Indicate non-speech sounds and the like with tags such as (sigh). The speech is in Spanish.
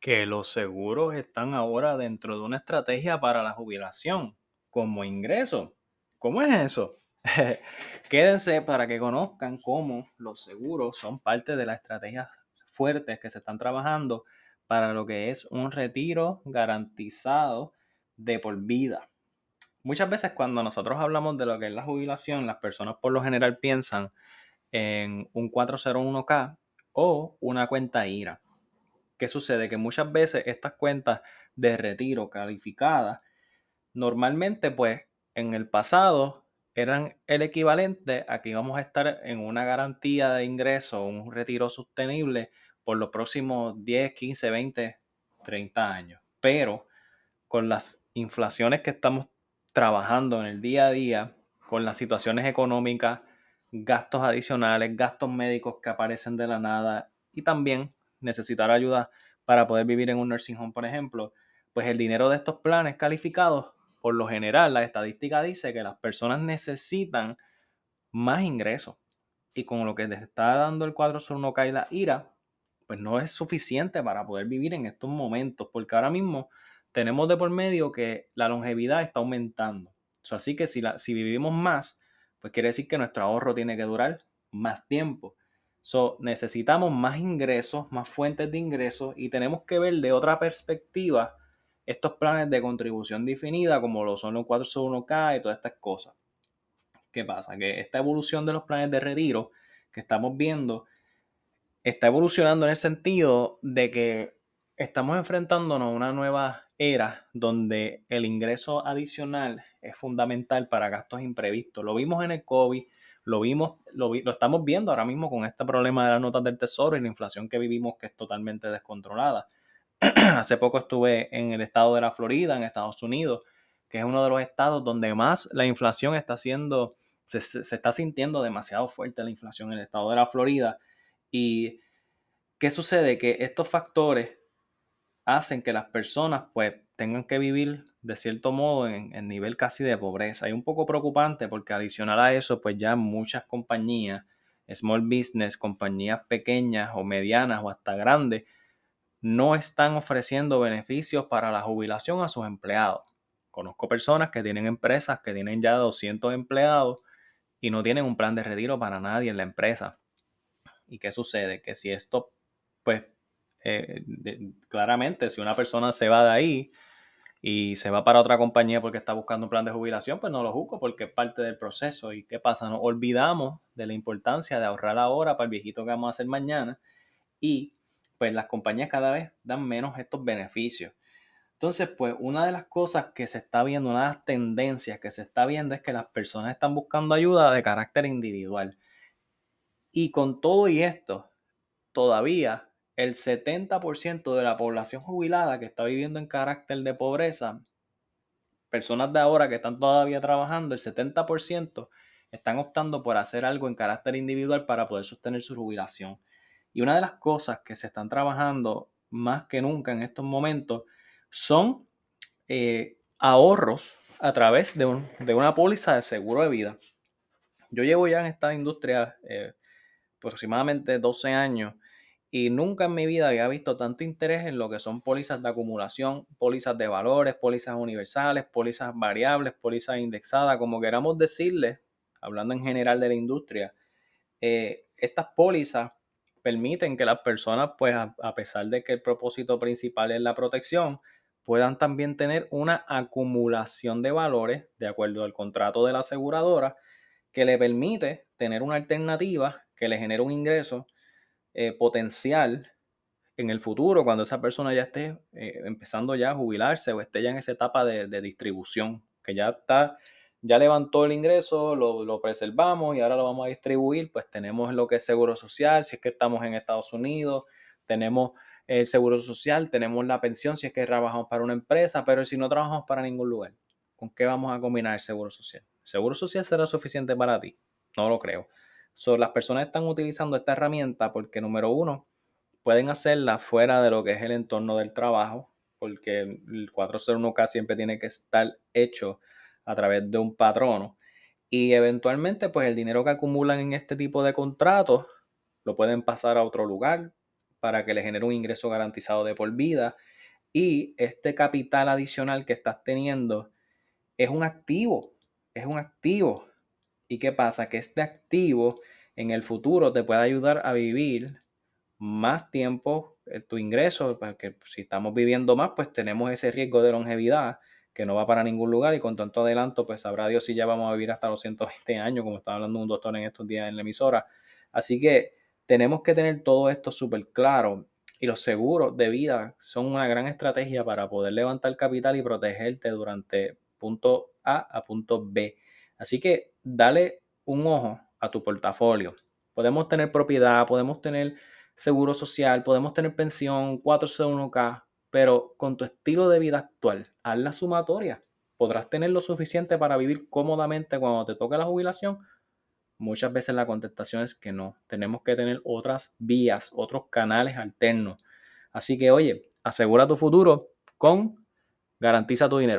que los seguros están ahora dentro de una estrategia para la jubilación como ingreso. ¿Cómo es eso? (laughs) Quédense para que conozcan cómo los seguros son parte de las estrategias fuertes que se están trabajando para lo que es un retiro garantizado de por vida. Muchas veces cuando nosotros hablamos de lo que es la jubilación, las personas por lo general piensan en un 401k o una cuenta IRA. ¿Qué sucede? Que muchas veces estas cuentas de retiro calificadas, normalmente pues en el pasado eran el equivalente a que íbamos a estar en una garantía de ingreso, un retiro sostenible por los próximos 10, 15, 20, 30 años. Pero con las inflaciones que estamos trabajando en el día a día, con las situaciones económicas, gastos adicionales, gastos médicos que aparecen de la nada y también necesitar ayuda para poder vivir en un nursing home, por ejemplo, pues el dinero de estos planes calificados, por lo general, la estadística dice que las personas necesitan más ingresos. Y con lo que les está dando el 401k y la IRA, pues no es suficiente para poder vivir en estos momentos, porque ahora mismo tenemos de por medio que la longevidad está aumentando. así que si, la, si vivimos más, pues quiere decir que nuestro ahorro tiene que durar más tiempo. So, necesitamos más ingresos, más fuentes de ingresos y tenemos que ver de otra perspectiva estos planes de contribución definida como lo son los 401k y todas estas cosas. ¿Qué pasa? Que esta evolución de los planes de retiro que estamos viendo está evolucionando en el sentido de que estamos enfrentándonos a una nueva era donde el ingreso adicional es fundamental para gastos imprevistos. Lo vimos en el COVID, lo vimos, lo, estamos viendo ahora mismo con este problema de las notas del tesoro y la inflación que vivimos que es totalmente descontrolada. (clears throat) Hace poco estuve en el estado de la Florida, en Estados Unidos, que es uno de los estados donde más la inflación está siendo, se, se está sintiendo demasiado fuerte la inflación en el estado de la Florida. Y ¿qué sucede? Que estos factores hacen que las personas pues tengan que vivir de cierto modo en, el nivel casi de pobreza. Y un poco preocupante porque adicional a eso, pues ya muchas compañías, small business, compañías pequeñas o medianas o hasta grandes, no están ofreciendo beneficios para la jubilación a sus empleados. Conozco personas que tienen empresas que tienen ya 200 empleados y no tienen un plan de retiro para nadie en la empresa. ¿Y qué sucede? Que si esto, pues, eh, claramente, si una persona se va de ahí, y se va para otra compañía porque está buscando un plan de jubilación, pues no lo juzgo porque es parte del proceso. ¿Y qué pasa? Nos olvidamos de la importancia de ahorrar ahora para el viejito que vamos a hacer mañana y pues las compañías cada vez dan menos estos beneficios. Entonces, pues una de las cosas que se está viendo, una de las tendencias que se está viendo es que las personas están buscando ayuda de carácter individual. Y con todo y esto, todavía el 70% de la población jubilada que está viviendo en carácter de pobreza, personas de ahora que están todavía trabajando, el 70% están optando por hacer algo en carácter individual para poder sostener su jubilación. Y una de las cosas que se están trabajando más que nunca en estos momentos son eh, ahorros a través de, una póliza de seguro de vida. Yo llevo ya en esta industria eh, aproximadamente 12 años y nunca en mi vida había visto tanto interés en lo que son pólizas de acumulación, pólizas de valores, pólizas universales, pólizas variables, pólizas indexadas, como queramos decirle, hablando en general de la industria. Eh, estas pólizas permiten que las personas, pues a, a pesar de que el propósito principal es la protección, puedan también tener una acumulación de valores de acuerdo al contrato de la aseguradora que le permite tener una alternativa que le genere un ingreso eh, potencial en el futuro, cuando esa persona ya esté eh, empezando ya a jubilarse o esté ya en esa etapa de, distribución, que ya está, ya levantó el ingreso, lo, lo, preservamos y ahora lo vamos a distribuir, pues tenemos lo que es seguro social, si es que estamos en Estados Unidos, tenemos el seguro social, tenemos la pensión si es que trabajamos para una empresa, pero si no trabajamos para ningún lugar, ¿con qué vamos a combinar el seguro social? ¿El seguro social será suficiente para ti? No lo creo. So, las personas están utilizando esta herramienta porque, número uno, pueden hacerla fuera de lo que es el entorno del trabajo, porque el 401k siempre tiene que estar hecho a través de un patrono. Y eventualmente, pues el dinero que acumulan en este tipo de contratos lo pueden pasar a otro lugar, para que le genere un ingreso garantizado de por vida. Y este capital adicional que estás teniendo es un activo, es un activo. ¿Y qué pasa? Que este activo en el futuro te puede ayudar a vivir más tiempo eh, tu ingreso, porque si estamos viviendo más, pues tenemos ese riesgo de longevidad que no va para ningún lugar y con tanto adelanto, pues sabrá Dios si ya vamos a vivir hasta los 120 años, como estaba hablando un doctor en estos días en la emisora. Así que tenemos que tener todo esto súper claro y los seguros de vida son una gran estrategia para poder levantar capital y protegerte durante punto A a punto B. Así que dale un ojo a tu portafolio. Podemos tener propiedad, podemos tener seguro social, podemos tener pensión, 401k, pero con tu estilo de vida actual, haz la sumatoria. ¿Podrás tener lo suficiente para vivir cómodamente cuando te toque la jubilación? Muchas veces la contestación es que no. Tenemos que tener otras vías, otros canales alternos. Así que, oye, asegura tu futuro con Garantiza tu dinero.